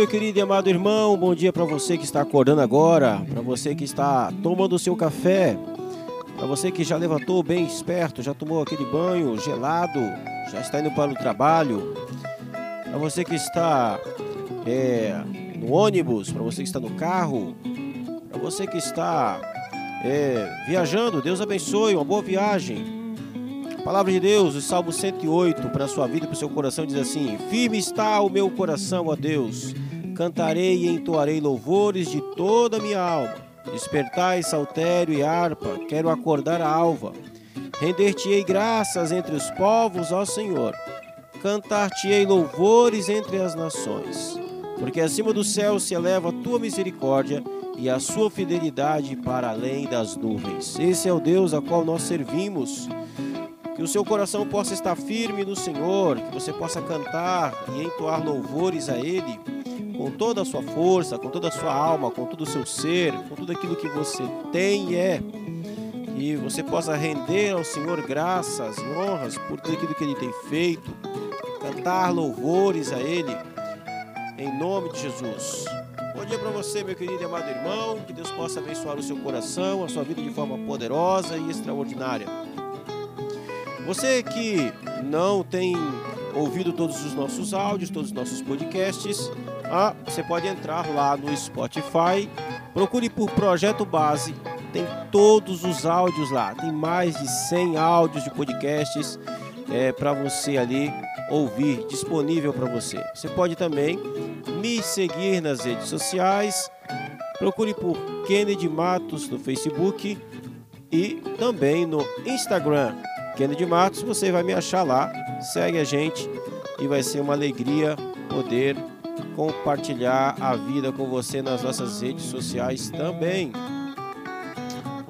meu querido e amado irmão. Bom dia para você que está acordando agora, para você que está tomando o seu café, para você que já levantou bem esperto, já tomou aquele banho gelado, já está indo para o trabalho, para você que está é, no ônibus, para você que está no carro, para você que está é, viajando, Deus abençoe, uma boa viagem. A palavra de Deus, o Salmo 108, para a sua vida e para o seu coração, diz assim: Firme está o meu coração, ó Deus, cantarei e entoarei louvores de toda a minha alma. Despertai saltério e harpa, quero acordar a alva. Render-te-ei graças entre os povos, ó Senhor. Cantar-te-ei louvores entre as nações. Porque acima do céu se eleva a tua misericórdia e a sua fidelidade para além das nuvens. Esse é o Deus a qual nós servimos que o seu coração possa estar firme no Senhor, que você possa cantar e entoar louvores a Ele com toda a sua força, com toda a sua alma, com todo o seu ser, com tudo aquilo que você tem e é. E você possa render ao Senhor graças e honras por tudo aquilo que Ele tem feito, cantar louvores a Ele, em nome de Jesus. Bom dia para você, meu querido e amado irmão. Que Deus possa abençoar o seu coração, a sua vida de forma poderosa e extraordinária. Você que não tem ouvido todos os nossos áudios, todos os nossos podcasts, ah, você pode entrar lá no Spotify, procure por Projeto Base, tem todos os áudios lá, tem mais de 100 áudios de podcasts é, para você ali ouvir, disponível para você. Você pode também me seguir nas redes sociais, procure por Kennedy Matos no Facebook e também no Instagram. Kennedy Matos, você vai me achar lá. Segue a gente e vai ser uma alegria poder compartilhar a vida com você nas nossas redes sociais também.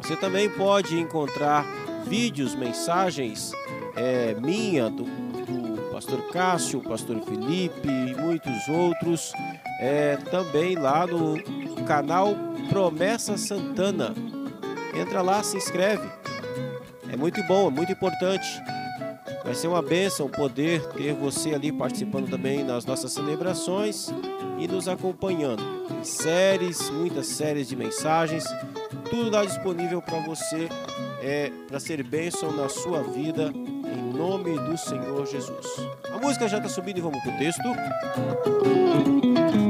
Você também pode encontrar vídeos, mensagens é, minha, do, do pastor Cássio, pastor Felipe e muitos outros, é, também lá no canal Promessa Santana. Entra lá, se inscreve é muito bom, é muito importante. Vai ser uma bênção poder ter você ali participando também nas nossas celebrações e nos acompanhando. Séries, muitas séries de mensagens, tudo lá disponível para você, é, para ser bênção na sua vida, em nome do Senhor Jesus. A música já está subindo e vamos para o texto.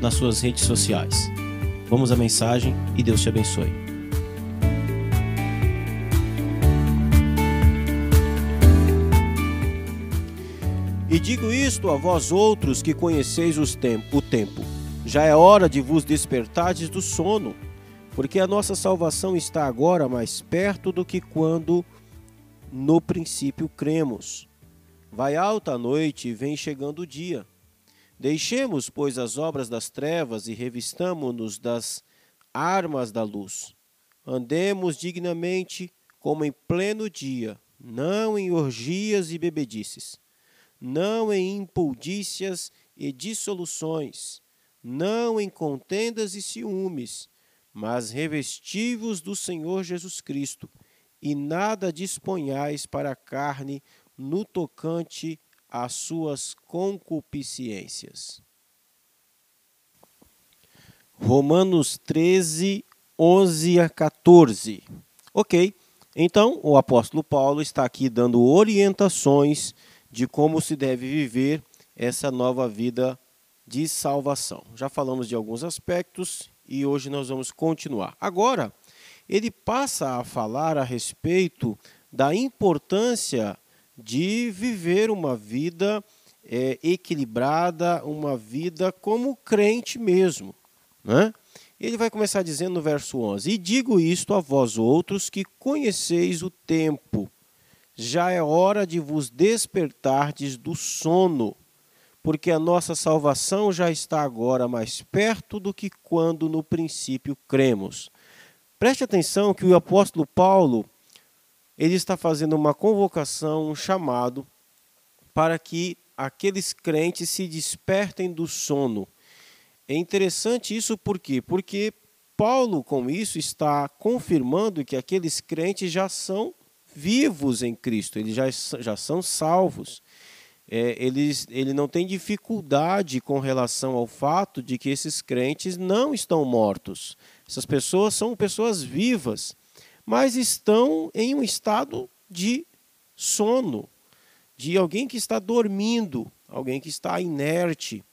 nas suas redes sociais. Vamos à mensagem e Deus te abençoe. E digo isto a vós outros que conheceis o tempo. Já é hora de vos despertardes do sono, porque a nossa salvação está agora mais perto do que quando no princípio cremos. Vai alta a noite e vem chegando o dia. Deixemos, pois, as obras das trevas e revistamo-nos das armas da luz. Andemos dignamente, como em pleno dia, não em orgias e bebedices, não em impudícias e dissoluções, não em contendas e ciúmes, mas revestivos do Senhor Jesus Cristo, e nada disponhais para a carne no tocante às suas concupiscências. Romanos 13, 11 a 14. Ok, então o apóstolo Paulo está aqui dando orientações de como se deve viver essa nova vida de salvação. Já falamos de alguns aspectos e hoje nós vamos continuar. Agora, ele passa a falar a respeito da importância de viver uma vida é, equilibrada, uma vida como crente mesmo. Né? Ele vai começar dizendo no verso 11: E digo isto a vós outros que conheceis o tempo, já é hora de vos despertardes do sono, porque a nossa salvação já está agora mais perto do que quando no princípio cremos. Preste atenção que o apóstolo Paulo ele está fazendo uma convocação, um chamado para que aqueles crentes se despertem do sono. É interessante isso por quê? Porque Paulo, com isso, está confirmando que aqueles crentes já são vivos em Cristo, eles já, já são salvos. É, eles, ele não tem dificuldade com relação ao fato de que esses crentes não estão mortos. Essas pessoas são pessoas vivas, mas estão em um estado de sono, de alguém que está dormindo, alguém que está inerte.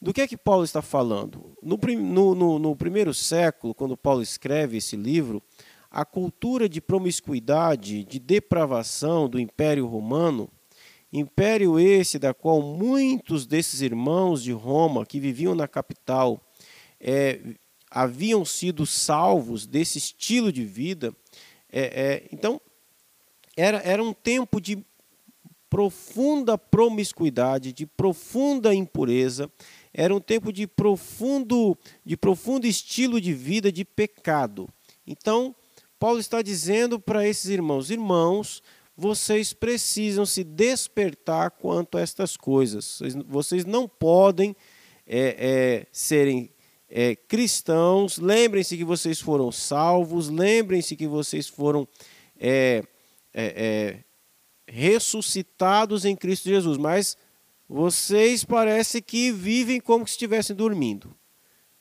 Do que é que Paulo está falando? No, no, no, no primeiro século, quando Paulo escreve esse livro, a cultura de promiscuidade, de depravação do Império Romano, império esse da qual muitos desses irmãos de Roma que viviam na capital é, haviam sido salvos desse estilo de vida. É, é, então, era, era um tempo de profunda promiscuidade, de profunda impureza, era um tempo de profundo, de profundo estilo de vida de pecado. Então, Paulo está dizendo para esses irmãos: irmãos, vocês precisam se despertar quanto a estas coisas. Vocês não podem é, é, serem é, cristãos. Lembrem-se que vocês foram salvos. Lembrem-se que vocês foram é, é, é, ressuscitados em Cristo Jesus. Mas vocês parece que vivem como se estivessem dormindo.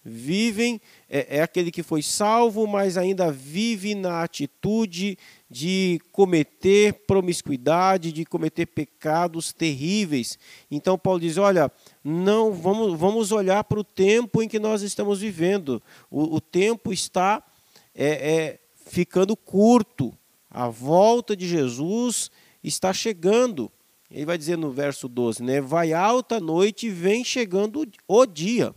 Vivem, é, é, aquele que foi salvo, mas ainda vive na atitude de cometer promiscuidade, de cometer pecados terríveis. Então Paulo diz: olha, não vamos, vamos olhar para o tempo em que nós estamos vivendo. O, o tempo está é, é, ficando curto. A volta de Jesus está chegando. Ele vai dizer no verso 12, né? Vai alta noite e vem chegando o dia.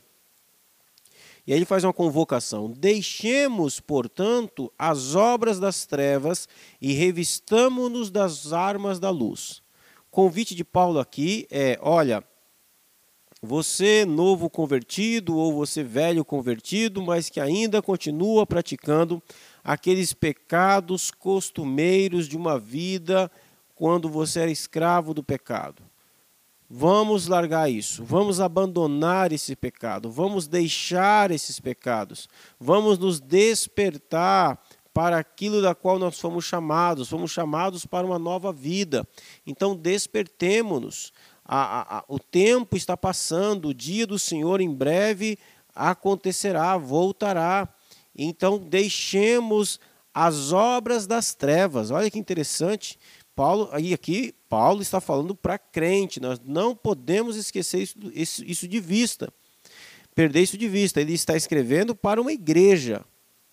E aí ele faz uma convocação: Deixemos, portanto, as obras das trevas e revistamo-nos das armas da luz. O convite de Paulo aqui é: olha, você novo convertido ou você velho convertido, mas que ainda continua praticando aqueles pecados costumeiros de uma vida quando você era escravo do pecado. Vamos largar isso, vamos abandonar esse pecado, vamos deixar esses pecados, vamos nos despertar para aquilo da qual nós fomos chamados, fomos chamados para uma nova vida. Então despertemo-nos. o tempo está passando, o dia do Senhor em breve acontecerá, voltará. Então deixemos as obras das trevas. Olha que interessante. Paulo, aí aqui, Paulo está falando para crente, nós não podemos esquecer isso, isso, de vista, perder isso de vista. Ele está escrevendo para uma igreja,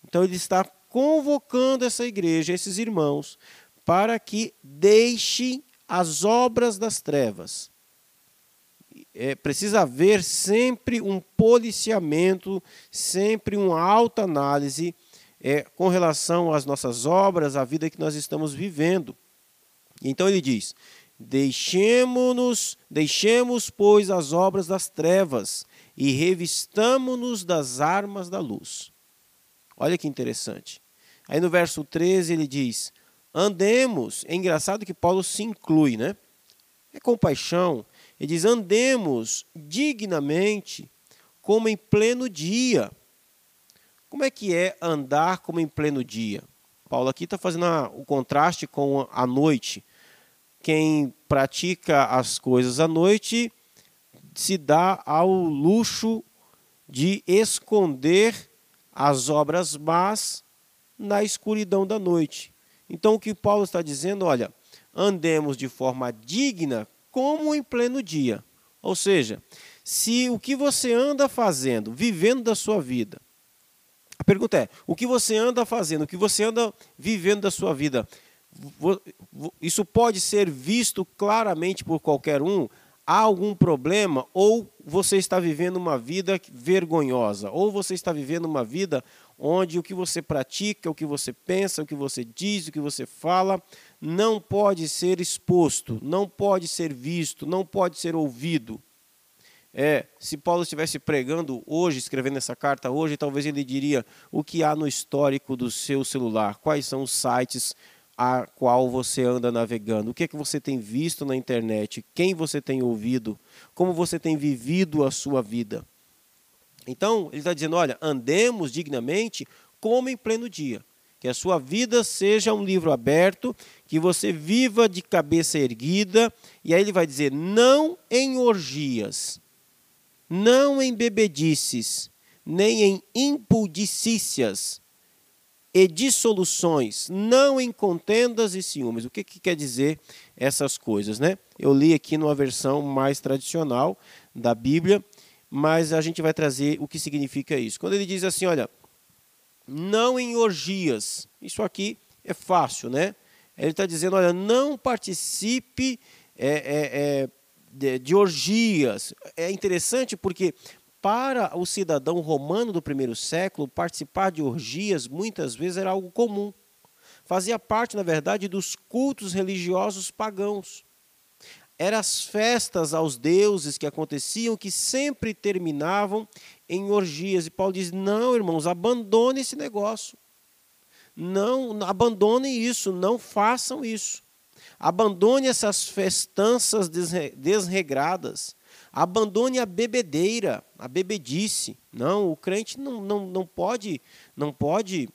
então ele está convocando essa igreja, esses irmãos, para que deixem as obras das trevas. É, precisa haver sempre um policiamento, sempre uma alta análise é, com relação às nossas obras, à vida que nós estamos vivendo. Então ele diz: Deixemos-nos, deixemos, pois, as obras das trevas e revistamo-nos das armas da luz. Olha que interessante. Aí no verso 13 ele diz: Andemos. É engraçado que Paulo se inclui, né? É compaixão. Ele diz: Andemos dignamente, como em pleno dia. Como é que é andar como em pleno dia? Paulo aqui está fazendo o contraste com a noite quem pratica as coisas à noite se dá ao luxo de esconder as obras más na escuridão da noite. Então o que Paulo está dizendo, olha, andemos de forma digna como em pleno dia. Ou seja, se o que você anda fazendo, vivendo da sua vida, a pergunta é: o que você anda fazendo, o que você anda vivendo da sua vida, isso pode ser visto claramente por qualquer um? Há algum problema? Ou você está vivendo uma vida vergonhosa, ou você está vivendo uma vida onde o que você pratica, o que você pensa, o que você diz, o que você fala, não pode ser exposto, não pode ser visto, não pode ser ouvido. É, se Paulo estivesse pregando hoje, escrevendo essa carta hoje, talvez ele diria o que há no histórico do seu celular, quais são os sites a qual você anda navegando, o que é que você tem visto na internet, quem você tem ouvido, como você tem vivido a sua vida. Então, ele está dizendo: olha, andemos dignamente como em pleno dia. Que a sua vida seja um livro aberto, que você viva de cabeça erguida. E aí ele vai dizer: não em orgias, não em bebedices, nem em impudicícias e dissoluções, não em contendas e ciúmes. O que, que quer dizer essas coisas, né? Eu li aqui numa versão mais tradicional da Bíblia, mas a gente vai trazer o que significa isso. Quando ele diz assim, olha, não em orgias, isso aqui é fácil, né? Ele está dizendo, olha, não participe é, é, é, de, de orgias. É interessante porque para o cidadão romano do primeiro século, participar de orgias muitas vezes era algo comum. Fazia parte, na verdade, dos cultos religiosos pagãos. Eram as festas aos deuses que aconteciam que sempre terminavam em orgias. E Paulo diz: não, irmãos, abandone esse negócio. Não, abandonem isso, não façam isso. Abandone essas festanças desregradas. Abandone a bebedeira, a bebedice. Não, o crente não, não, não pode não pode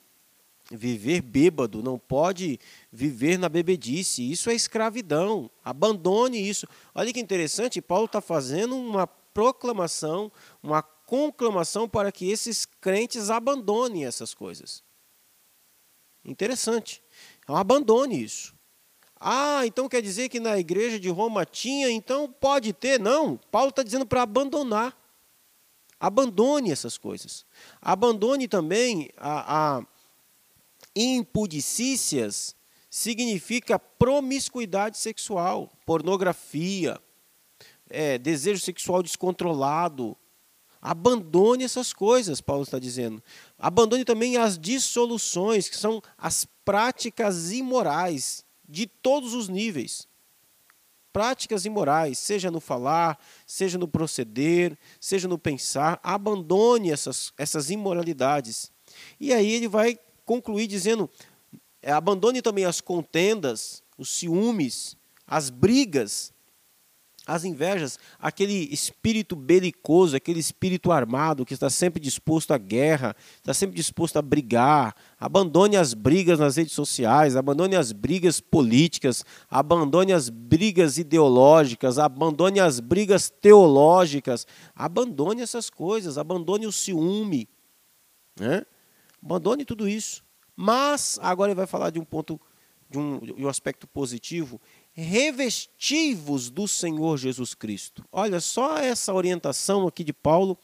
viver bêbado, não pode viver na bebedice. Isso é escravidão. Abandone isso. Olha que interessante, Paulo está fazendo uma proclamação, uma conclamação para que esses crentes abandonem essas coisas. Interessante. Então, abandone isso. Ah, então quer dizer que na igreja de Roma tinha, então pode ter? Não, Paulo está dizendo para abandonar. Abandone essas coisas. Abandone também a, a impudicícias, significa promiscuidade sexual, pornografia, é, desejo sexual descontrolado. Abandone essas coisas, Paulo está dizendo. Abandone também as dissoluções, que são as práticas imorais de todos os níveis. Práticas imorais, seja no falar, seja no proceder, seja no pensar, abandone essas, essas imoralidades. E aí ele vai concluir dizendo: é, abandone também as contendas, os ciúmes, as brigas, as invejas, aquele espírito belicoso, aquele espírito armado que está sempre disposto à guerra, está sempre disposto a brigar. Abandone as brigas nas redes sociais, abandone as brigas políticas, abandone as brigas ideológicas, abandone as brigas teológicas. Abandone essas coisas, abandone o ciúme. Né? Abandone tudo isso. Mas agora ele vai falar de um ponto, de um, de um aspecto positivo revestivos do Senhor Jesus Cristo. Olha, só essa orientação aqui de Paulo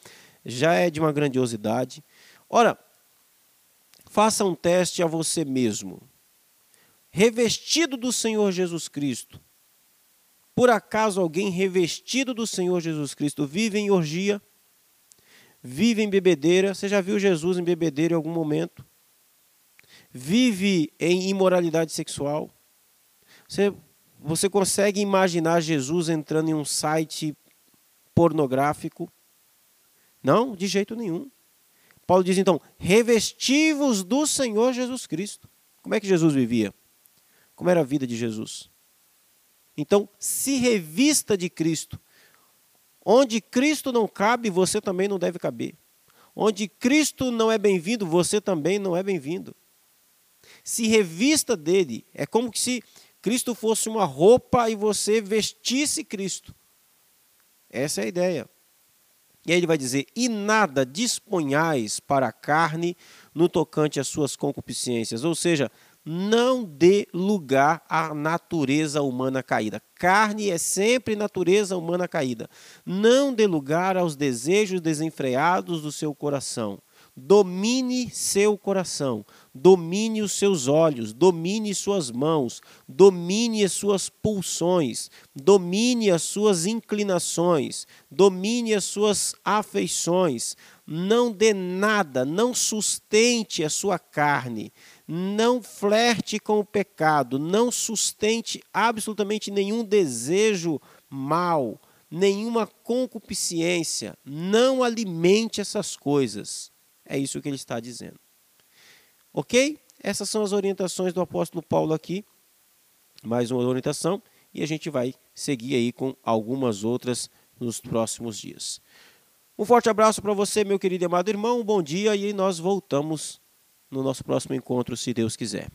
já é de uma grandiosidade. Ora, faça um teste a você mesmo. Revestido do Senhor Jesus Cristo. Por acaso alguém revestido do Senhor Jesus Cristo vive em orgia? Vive em bebedeira? Você já viu Jesus em bebedeira em algum momento? Vive em imoralidade sexual? Você você consegue imaginar Jesus entrando em um site pornográfico? Não, de jeito nenhum. Paulo diz então: revestivos do Senhor Jesus Cristo. Como é que Jesus vivia? Como era a vida de Jesus? Então, se revista de Cristo. Onde Cristo não cabe, você também não deve caber. Onde Cristo não é bem-vindo, você também não é bem-vindo. Se revista dele. É como se Cristo fosse uma roupa e você vestisse Cristo. Essa é a ideia. E aí ele vai dizer: E nada disponhais para a carne no tocante às suas concupiscências. Ou seja, não dê lugar à natureza humana caída. Carne é sempre natureza humana caída. Não dê lugar aos desejos desenfreados do seu coração. Domine seu coração, domine os seus olhos, domine suas mãos, domine as suas pulsões, domine as suas inclinações, domine as suas afeições. Não dê nada, não sustente a sua carne, não flerte com o pecado, não sustente absolutamente nenhum desejo mal, nenhuma concupiscência, não alimente essas coisas. É isso que ele está dizendo. Ok? Essas são as orientações do apóstolo Paulo aqui. Mais uma orientação. E a gente vai seguir aí com algumas outras nos próximos dias. Um forte abraço para você, meu querido e amado irmão. Um bom dia e nós voltamos no nosso próximo encontro, se Deus quiser.